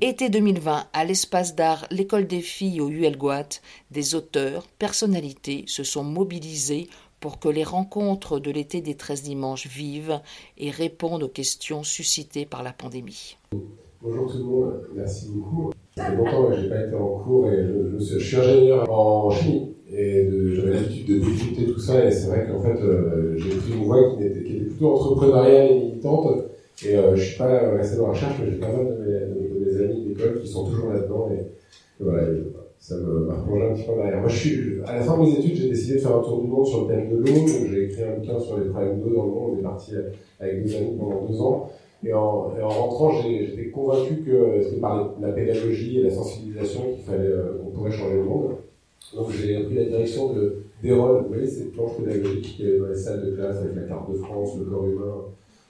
Été 2020, à l'espace d'art L'école des filles au ULGOAT, des auteurs, personnalités se sont mobilisés pour que les rencontres de l'été des 13 dimanches vivent et répondent aux questions suscitées par la pandémie. Bonjour tout le monde, merci beaucoup. Ça fait longtemps que je n'ai pas été en cours et je, suis, ingénieur en chimie et j'avais l'habitude de décrypter tout ça et c'est vrai qu'en fait euh, j'ai pris une voie qui était, plutôt entrepreneuriale et militante et euh, je suis pas resté dans la recherche mais j'ai pas mal de amis d'école qui sont toujours là-dedans et, voilà, ça m'a replongé un petit peu derrière. Moi, je suis, à la fin de mes études, j'ai décidé de faire un tour du monde sur le thème de l'eau. J'ai écrit un bouquin sur les problèmes d'eau dans le monde. On est parti avec deux amis pendant deux ans. Et en, en rentrant, j'étais convaincu que c'était par la pédagogie et la sensibilisation qu'il fallait, euh, qu'on pourrait changer le monde. Donc j'ai pris la direction de d'Erol. Vous voyez cette planche pédagogique qui est dans les salles de classe avec la carte de France, le corps humain,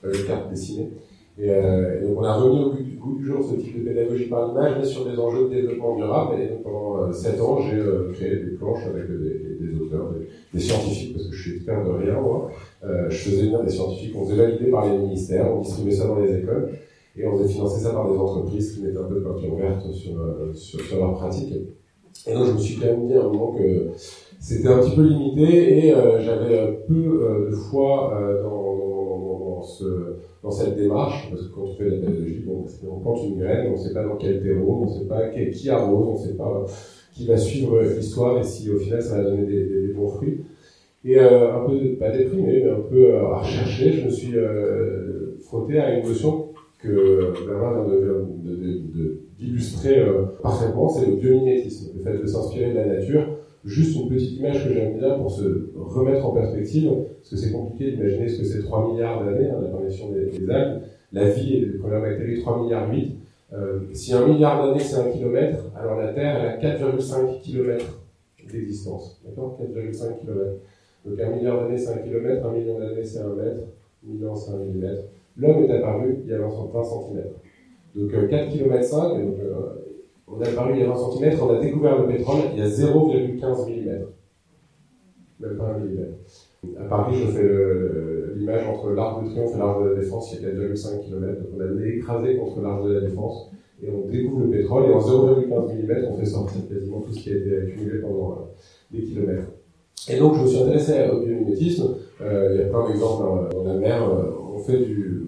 euh, les cartes dessinées. Et, euh, et, donc on a remis au goût du, jour ce type de pédagogie par l'image, mais sur des enjeux de développement durable. Et donc pendant 7 euh, ans, j'ai euh, créé des planches avec des, auteurs, des, scientifiques, parce que je suis expert de rien, moi. Je faisais venir des scientifiques, on faisait valider par les ministères, on distribuait ça dans les écoles, et on faisait financer ça par des entreprises qui mettaient un peu de peinture verte sur, sur, sur leur pratique. Et donc je me suis quand même dit à un moment que c'était un petit peu limité, et j'avais peu de foi dans dans cette démarche, parce que quand on fait la pédagogie, bon, on plante une graine, on ne sait pas dans quel terreau, on ne sait pas qui arrose, on ne sait pas qui va suivre l'histoire et si au final ça va donner des, bons fruits. Et euh, un peu, pas déprimé, mais un peu euh, à rechercher, je me suis euh, frotté à une notion que Bernard vient d'illustrer euh, parfaitement, c'est le biomimétisme, le fait de s'inspirer de la nature Juste une petite image que j'aime bien pour se remettre en perspective, parce que c'est compliqué d'imaginer ce que c'est 3 milliards d'années, hein, l'apparition des, des algues, la vie les premières bactéries, 3 milliards 8. Euh, si un milliard d'années c'est un kilomètre, alors la Terre elle a 4,5 kilomètres d'existence. D'accord? 4,5 kilomètres. Donc un milliard d'années c'est un kilomètre, un million d'années c'est un mètre, un million c'est un millimètre. L'homme est apparu il y a 20 cm. Donc 4 km 5, donc, euh, on a apparu il y a 20 cm, on a découvert le pétrole il y a 0,15 mm. Même pas un millimètre. À Paris, je fais l'image entre l'Arc de Triomphe et l'Arc de la Défense, il y a 4,5 km. Donc on a écrasé contre l'Arc de la Défense et on découvre le pétrole et en 0,15 mm, on fait sortir quasiment tout ce qui a été accumulé pendant euh, des kilomètres. Et donc je me suis intéressé au biomimétisme. Euh, il y a plein d'exemples dans, la mer. Euh, on fait du,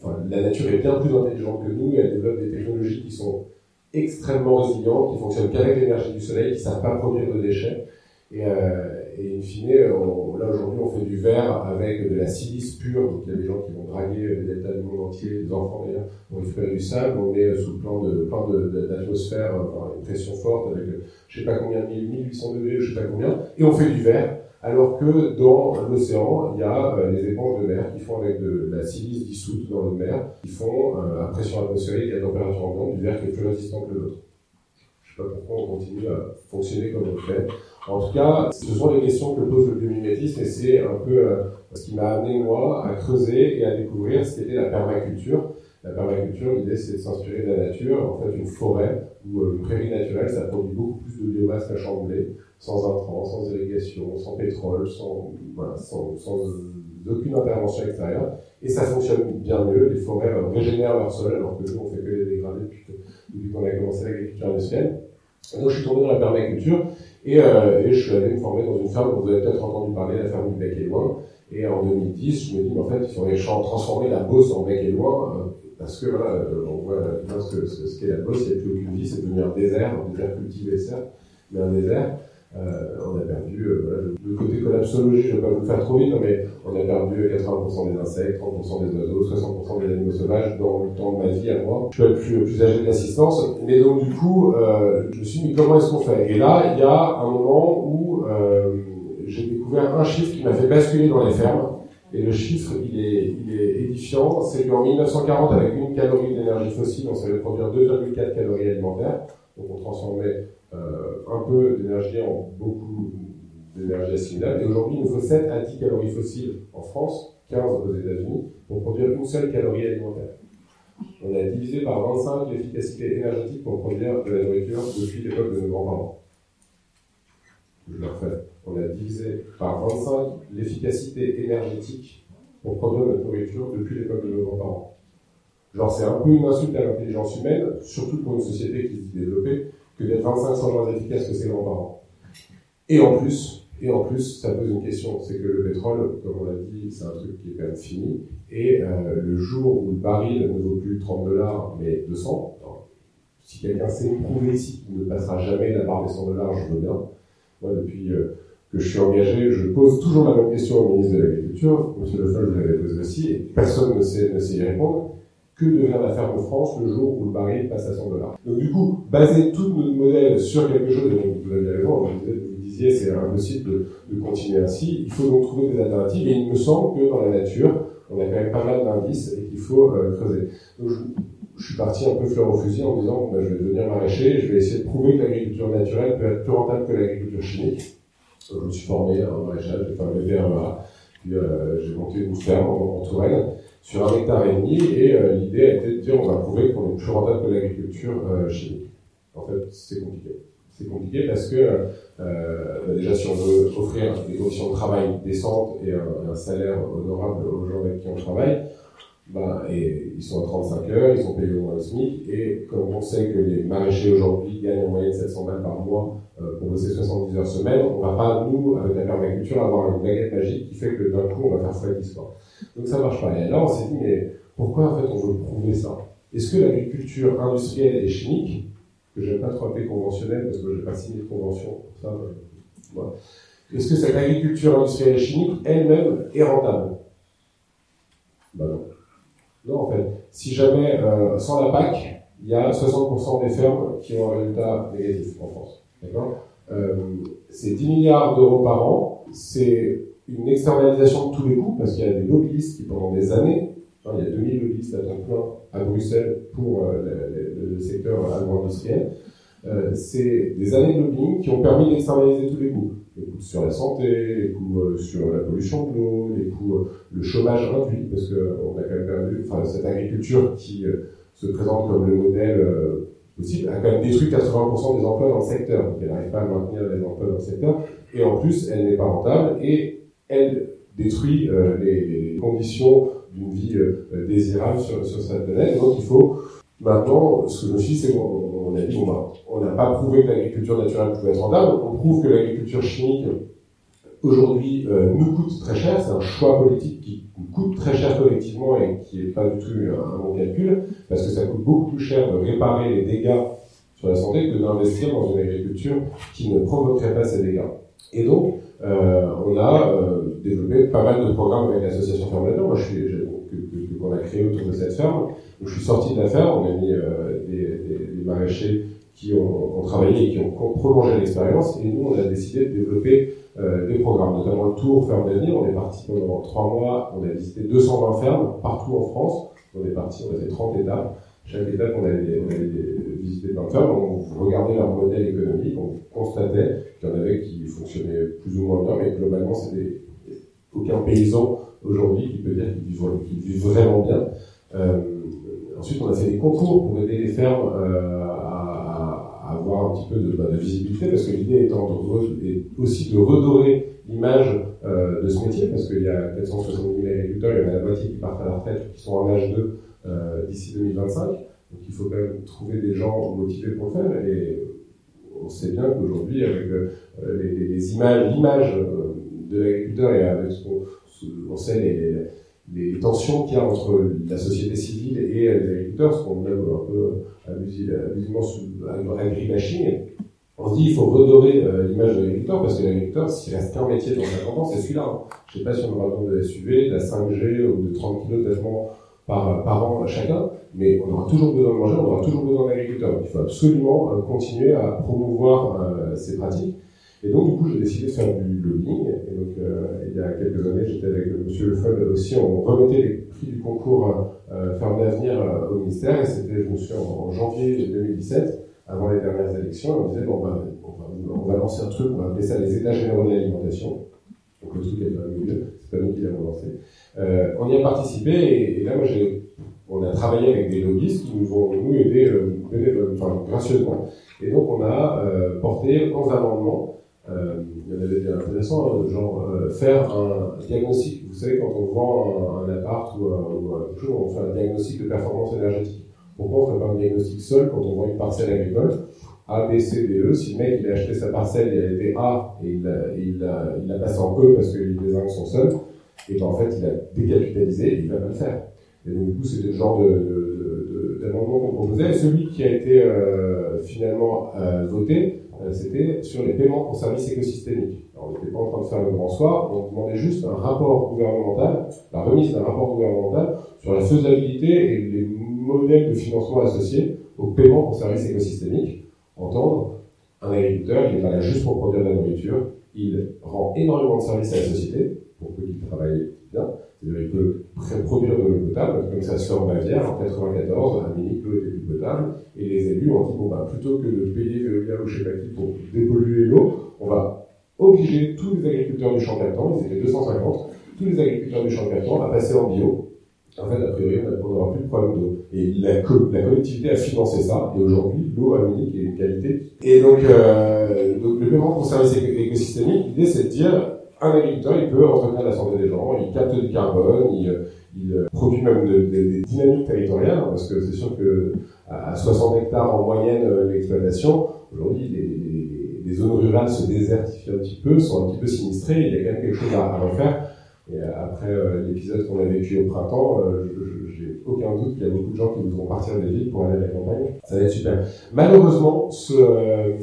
enfin, la nature est bien plus intelligente que nous. Elle développe des technologies qui sont extrêmement résilients, qui fonctionnent qu'avec l'énergie du soleil, qui ne savent pas produire de déchets. Et, euh, et in fine, là aujourd'hui, on fait du verre avec de la silice pure. Donc il y a des gens qui vont draguer les deltas du monde entier, des enfants d'ailleurs, pour récupérer du sable. On est sous plan de plein d'atmosphère, de, une pression forte avec je sais pas combien, 1800 degrés, je sais pas combien, et on fait du verre alors que dans l'océan, il y a euh, les éponges de mer qui font avec de, la silice dissoute dans l'eau de mer, qui font euh, à pression atmosphérique et à température ambiante du verre qui est plus résistant que l'autre. Je sais pas pourquoi on continue à fonctionner comme on le fait. En tout cas, ce sont les questions que pose le biomimétisme et c'est un peu euh, ce qui m'a amené moi à creuser et à découvrir ce qu'était la permaculture. La permaculture, l'idée c'est de s'inspirer de la nature. En fait, une forêt ou une prairie naturelle, ça produit beaucoup plus de biomasse de blé sans intrants, sans irrigation, sans pétrole, sans, voilà, sans, sans aucune intervention extérieure. Et ça fonctionne bien mieux. Les forêts régénèrent leur sol, alors que nous, on fait que les dégrader depuis, qu'on a commencé l'agriculture industrielle. donc, je suis tombé dans la permaculture et, euh, et je suis allé me former dans une ferme vous avez peut-être entendu parler, la ferme du Bec et Loin. Et en 2010, je me dis, mais en fait, il faudrait transformer la Beauce en Bec et Loin, euh, parce que voilà, euh, on voit ce qu'est ce, ce, la Beauce, il n'y a plus aucune vie, c'est devenu un désert, un désert cultivé certes, mais un désert. Euh, on a perdu, euh, voilà, le côté collapsologie, je ne vais pas vous faire trop vite, mais on a perdu 80% des insectes, 30% des oiseaux, 60% des animaux sauvages dans le temps de ma vie à moi. Je suis le plus, plus âgé de l'assistance, mais donc du coup, euh, je me suis dit, comment est-ce qu'on fait? Et là, il y a un moment où j'ai découvert un chiffre qui m'a fait basculer dans les fermes. Et le chiffre, il est, il est édifiant. C'est qu'en 1940, avec une calorie d'énergie fossile, on savait produire 2,4 calories alimentaires. Donc on transformait un peu d'énergie en beaucoup d'énergie assimilable. Et aujourd'hui, il nous faut 7 à 10 calories fossiles en France, 15 aux États-Unis, pour produire une seule calorie alimentaire. On a divisé par 25 l'efficacité énergétique pour produire de la nourriture depuis l'époque de nos grands-parents. Je le refais. On a divisé par 25 l'efficacité énergétique pour produire notre nourriture depuis l'époque de nos grands-parents. Genre, c'est un peu une insulte à l'intelligence humaine, surtout pour une société qui se développée, que d'être 25 fois moins efficace que ses grands-parents. Et en plus, et en plus, ça pose une question, c'est que le pétrole, comme on l'a dit, c'est un truc qui est quand même fini, et euh, le jour où le baril ne vaut plus 30 dollars, mais 200, si quelqu'un sait prouver ici qu'il ne passera jamais la barre des 100 dollars, je veux bien. Moi, depuis euh, que je suis engagé, je pose toujours la même question au ministre de l'Agriculture, Monsieur Le Foll, vous l'avez posé aussi, et personne ne sait, ne sait y répondre. Que devient la ferme France le jour où le baril passe à 100 dollars Donc du coup, baser tout notre modèle sur quelque chose, et vous avez raison, vous disiez c'est impossible de, continuer ainsi, il faut donc trouver des alternatives, et il me semble que dans la nature, on a quand même pas mal d'indices et qu'il faut euh, creuser. Donc, je, suis parti un peu fleur au fusil en disant bah, je vais devenir maraîcher, je vais essayer de prouver que l'agriculture naturelle peut être plus rentable que l'agriculture chimique. je me suis formé en maraîchage, j'ai fait un BPREA, puis euh, j'ai monté une ferme en, Touraine sur un hectare et demi, et euh, l'idée a été de dire on va prouver qu'on est plus rentable que l'agriculture euh, chimique. En fait, c'est compliqué. C'est compliqué parce que euh, bah, déjà si on veut offrir des conditions de travail décentes et un, un salaire honorable aux gens avec qui on travaille, ben, et ils sont à 35 heures, ils sont payés au moins le SMIC, et comme on sait que les maraîchers aujourd'hui gagnent en moyenne 700 balles par mois euh, pour bosser 70 heures semaine, on va pas, nous, avec la permaculture, avoir une baguette magique qui fait que d'un coup, on va faire x Donc ça marche pas. Et là, on s'est dit, mais pourquoi en fait on veut prouver ça? Est-ce que l'agriculture industrielle et chimique, que j'aime pas trop appeler conventionnelle, parce que j'ai pas signé de convention pour ça, voilà. est-ce que cette agriculture industrielle et chimique elle-même est rentable? Ben non. En fait, si jamais, euh, sans la PAC, il y a 60% des fermes qui ont un résultat négatif en France. D'accord? Euh, C'est 10 milliards d'euros par an, c'est une externalisation de tous les coûts, parce qu'il y a des lobbyistes qui, pendant des années, hein, il y a 2000 lobbyistes à temps plein à Bruxelles pour euh, le, le, secteur agro-industriel, euh, c'est des années de lobbying qui ont permis d'externaliser tous les coûts les coûts sur la santé, les coûts euh, sur la pollution de l'eau, les coûts, euh, le chômage réduit, parce qu'on a quand même perdu, enfin, cette agriculture qui se présente comme le modèle possible, a quand même détruit 80% des emplois dans le secteur. Donc elle n'arrive pas à maintenir les emplois dans le secteur. Et en plus, elle n'est pas rentable et elle détruit les, les, conditions d'une vie désirable sur, sur cette planète. Donc il faut maintenant, ce que je c'est qu'on a dit, on n'a pas prouvé que l'agriculture naturelle pouvait être rentable, on prouve que l'agriculture chimique aujourd'hui euh, nous coûte très cher, c'est un choix politique qui coûte très cher collectivement et qui n'est pas du tout un, bon calcul, parce que ça coûte beaucoup plus cher de réparer les dégâts sur la santé que d'investir dans une agriculture qui ne provoquerait pas ces dégâts. Et donc, euh, on a euh, développé pas mal de programmes avec l'association Ferme moi je suis, qu'on a créé autour de cette ferme. Donc, je suis sorti de la ferme, on a mis euh, des, des, des maraîchers qui ont, ont, travaillé et qui ont prolongé l'expérience. Et nous, on a décidé de développer euh, des programmes, notamment le Tour Ferme d'avenir. On est parti pendant trois mois, on a visité 220 fermes partout en France. On est parti, on a fait 30 étapes. Chaque étape, on avait, on plein de fermes. On regardait leur modèle économique, on constatait qu'il y en avait qui fonctionnaient plus ou moins bien, mais globalement, c'était aucun paysan aujourd'hui qui peut dire qu'il vit, vit, vraiment bien. Euh, ensuite, on a fait des concours pour aider les fermes euh, avoir un petit peu de, bah, de visibilité, parce que l'idée étant de, aussi de redorer l'image euh, de ce métier, parce qu'il y a 470 000 agriculteurs, il y en a la moitié qui partent à la retraite, qui sont en âge de euh, d'ici 2025. Donc il faut quand même trouver des gens motivés pour le faire. Et on sait bien qu'aujourd'hui, avec les, les, images, l'image de l'agriculteur et avec ce qu'on on sait les, les tensions qu'il y a entre la société civile et les agriculteurs, ce qu'on aime un peu abusivement agribashing, on se dit il faut redorer euh, l'image de l'agriculteur parce que l'agriculteur, s'il reste qu'un métier dans 50 ans, c'est celui-là. Hein. Je sais pas si on aura besoin de SUV, de la 5G ou de 30 kg de par, par an chacun, mais on aura toujours besoin de manger, on aura toujours besoin d'agriculteurs. Il faut absolument euh, continuer à promouvoir euh, ces pratiques. Et donc, du coup, j'ai décidé de faire du lobbying. Et donc, euh, il y a quelques années, j'étais avec Monsieur Le Foll aussi, on remettait les prix du concours euh, Ferme d'avenir euh, au ministère. Et c'était, je me souviens, en, janvier 2017, avant les dernières élections. On disait, bon, on va, on va, lancer un truc, on va appeler ça les États généraux de l'alimentation. Donc, le truc est pas mieux, c'est pas nous qui l'avons lancé. Euh, on y a participé et, et là, moi, j'ai, on a travaillé avec des lobbyistes qui nous ont, nous, aidé, euh, enfin, gracieusement. Et donc, on a euh, porté 11 amendements euh, il y en avait des intéressants, hein, genre euh, faire un diagnostic. Vous savez, quand on vend un, appart ou, quelque chose, on fait un diagnostic de performance énergétique. Pourquoi on ne fait pas un diagnostic seul quand on vend une parcelle agricole? A, B, C, D, E Si le mec il a acheté sa parcelle et elle était A et il l'a il a, il a passé en E parce que les désingues sont seuls, et ben en fait il a décapitalisé et il va pas le faire. Et donc du coup c'était le genre de, d'amendement qu'on proposait. Celui qui a été euh, finalement voté, c'était sur les paiements pour services écosystémiques. On n'était pas en train de faire le grand soir, on demandait juste un rapport gouvernemental, la remise d'un rapport gouvernemental sur la faisabilité et les modèles de financement associés au paiement pour services écosystémiques. Entendre, un agriculteur, il n'est pas là juste pour produire de la nourriture, il rend énormément de services à la société, pour qu'il travaille qu'il peut produire de l'eau potable, comme ça se fait en Bavière, en 94, à Munich, l'eau était plus potable, et les élus ont dit, bon, bah, plutôt que de payer Veolia ou je sais pas qui pour dépolluer l'eau, on va obliger tous les agriculteurs du champ ils étaient 250, tous les agriculteurs du champ à passer en bio. En fait, a priori, on n'aura plus de problème d'eau. Et la, la, collectivité a financé ça, et aujourd'hui, l'eau à Munich est une qualité. Et donc, euh, donc le paiement pour services écosystémiques, l'idée c'est de dire, un agriculteur, il peut entretenir la santé des gens, il capte du carbone, il, il produit même des dynamiques territoriales, parce que c'est sûr que à 60 hectares en moyenne euh, l'exploitation, aujourd'hui les, les, zones rurales se désertifient un petit peu, sont un petit peu sinistrées, il y a quand même quelque chose à, refaire. Et après euh, l'épisode qu'on a vécu au printemps, euh, j'ai aucun doute qu'il y a beaucoup de gens qui voudront partir des villes pour aller à la campagne. Ça va être super. Malheureusement, ce,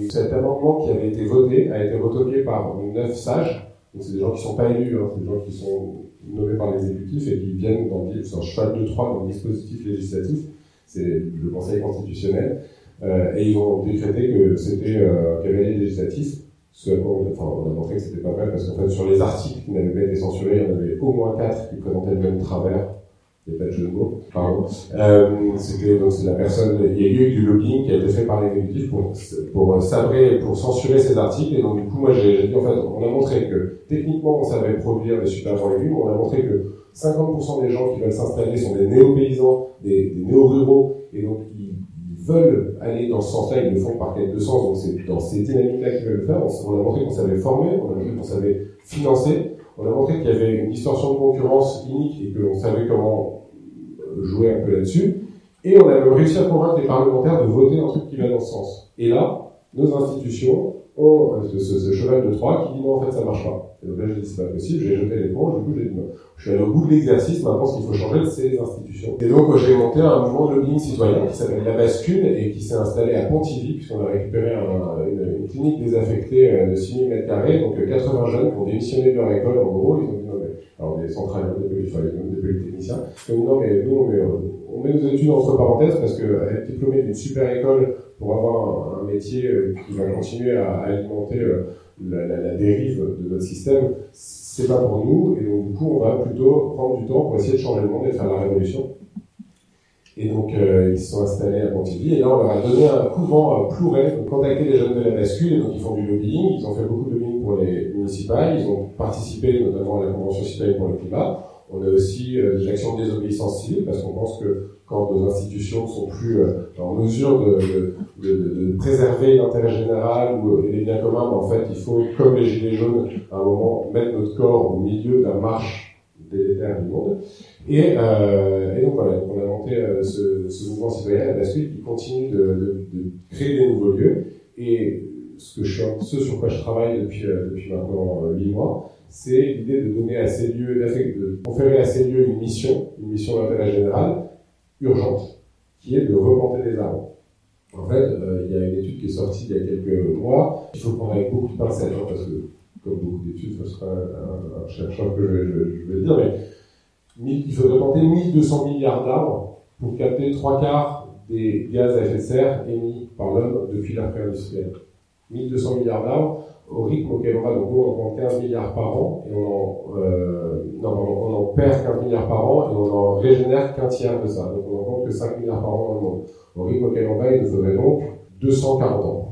cet amendement qui avait été voté a été retoqué par neuf sages c'est des gens qui ne sont pas élus, hein, c'est des gens qui sont nommés par l'exécutif et qui viennent dans c'est un cheval de Troie dans le dispositif législatif, c'est le Conseil constitutionnel, euh, et ils ont décrété que c'était euh, un cavalier législatif, ce enfin, on a montré que c'était pas vrai parce qu'en fait sur les articles qui n'avaient pas été censurés, il y en avait au moins quatre qui présentaient le même travers a pas de mots, pardon. Euh, c'était donc la personne, il y a eu du lobbying qui a été fait par l'exécutif pour pour sabrer, pour censurer ces articles. Et donc du coup, moi j'ai dit en fait, on a montré que techniquement on savait produire des super bons légumes, on a montré que 50% des gens qui veulent s'installer sont des néo-paysans, des, des néo-ruraux, et donc ils, veulent aller dans ce sens-là, ils le font par de sens, donc c'est dans ces dynamiques-là qu'ils veulent le faire. On, on a montré qu'on savait former, on a montré qu'on savait financer, on a montré qu'il y avait une distorsion de concurrence unique et qu'on savait comment jouer un peu là-dessus. Et on a réussi à convaincre les parlementaires de voter un truc qui va dans ce sens. Et là, nos institutions ont ce, ce, cheval de Troie qui dit non, en fait, ça marche pas. Et donc là, j'ai dit, c'est pas possible, j'ai jeté l'éponge, du coup, j'ai dit non. Je suis allé au bout de l'exercice, maintenant, ce qu'il faut changer, c'est les institutions. Et donc, j'ai monté un mouvement de lobbying citoyen qui s'appelle La Bascule et qui s'est installé à Pontivy, puisqu'on a récupéré une, clinique désaffectée euh, de 6000 mètres carrés, donc 80 euh, jeunes qui ont démissionné de leur école, en gros, ils ont alors des centrales, des, des polytechniciens, dit non, mais nous, on met, on met nos études entre parenthèses parce qu'être diplômé d'une super école pour avoir un, métier euh, qui va continuer à, alimenter la, dérive de notre système, c'est pas pour nous, et donc du coup, on va plutôt prendre du temps pour essayer de changer le monde et faire la révolution. Et donc, euh, ils se sont installés à Pontivy, et là, on leur a donné un couvent euh, Plouret, donc contacter les jeunes de la bascule, et donc ils font du lobbying, ils ont fait beaucoup de pour les municipales, ils ont participé notamment à la Convention citoyenne pour le climat. On a aussi euh, des actions de désobéissance civile, parce qu'on pense que quand nos institutions sont plus euh, en mesure de, préserver l'intérêt général ou les biens communs, ben, en fait, il faut, comme les Gilets jaunes, à un moment, mettre notre corps au milieu de la marche délétère du monde. Et, euh, donc voilà, on a monté euh, ce, ce, mouvement citoyen à la suite qui continue de, créer des nouveaux lieux. Et ce, je, sur quoi je travaille depuis, euh, maintenant huit mois, c'est l'idée de donner à ces lieux, de conférer à ces lieux une mission, une mission d'intérêt général, urgente, qui est de replanter des arbres. En fait, euh, il y a une étude qui est sortie il y a quelques mois. Il faut qu'on ait beaucoup de pincettes, hein, parce que, comme beaucoup d'études, ce sera un, chercheur que je, vais dire, mais il faudrait planter 1200 milliards d'arbres pour capter trois quarts des gaz à effet de serre émis par l'homme depuis l'ère pré-industrielle. 1200 milliards d'arbres, au rythme auquel on va, donc on en 15 milliards par an, et on en, euh, perd 15 milliards par an, et on en régénère qu'un tiers de ça. Donc on en compte que 5 milliards par an dans le monde. Au rythme auquel on va, il nous faudrait donc 240 ans.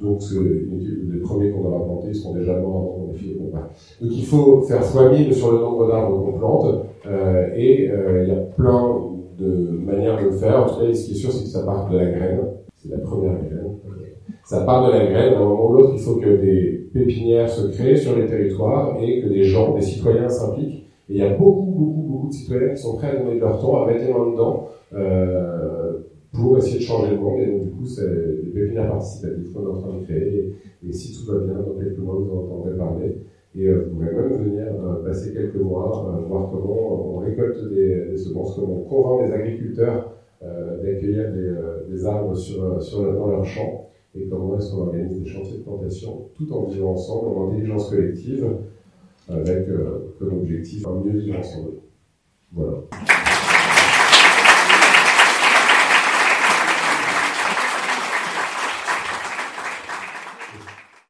Donc les premiers qu'on aura plantés seront déjà morts avant qu'on ait Donc il faut faire x1000 sur le nombre d'arbres qu'on plante, euh, et euh, il y a plein de manières de le faire. En tout cas, ce qui est sûr, c'est que ça part de la graine. C'est la première graine. Ça part de la graine. À un moment ou l'autre, il faut que des pépinières se créent sur les territoires et que des gens, des citoyens s'impliquent. Et il y a beaucoup, beaucoup, beaucoup de citoyens qui sont prêts à donner leur temps, à mettre les mains dedans, euh, pour essayer de changer le monde. Et donc, du coup, c'est des pépinières participatives qu'on est en train de créer. Et, si tout va bien, dans quelques mois, vous en entendrez parler. Et euh, vous pourrez même venir euh, passer quelques mois, euh, voir comment on récolte des, des, semences, comment on convainc les agriculteurs d'accueillir des, des, arbres sur, sur, dans leurs champs et comment est-ce qu'on organise des chantiers de plantation tout en vivant ensemble, en intelligence collective, avec euh, comme objectif un mieux vivre ensemble. Voilà.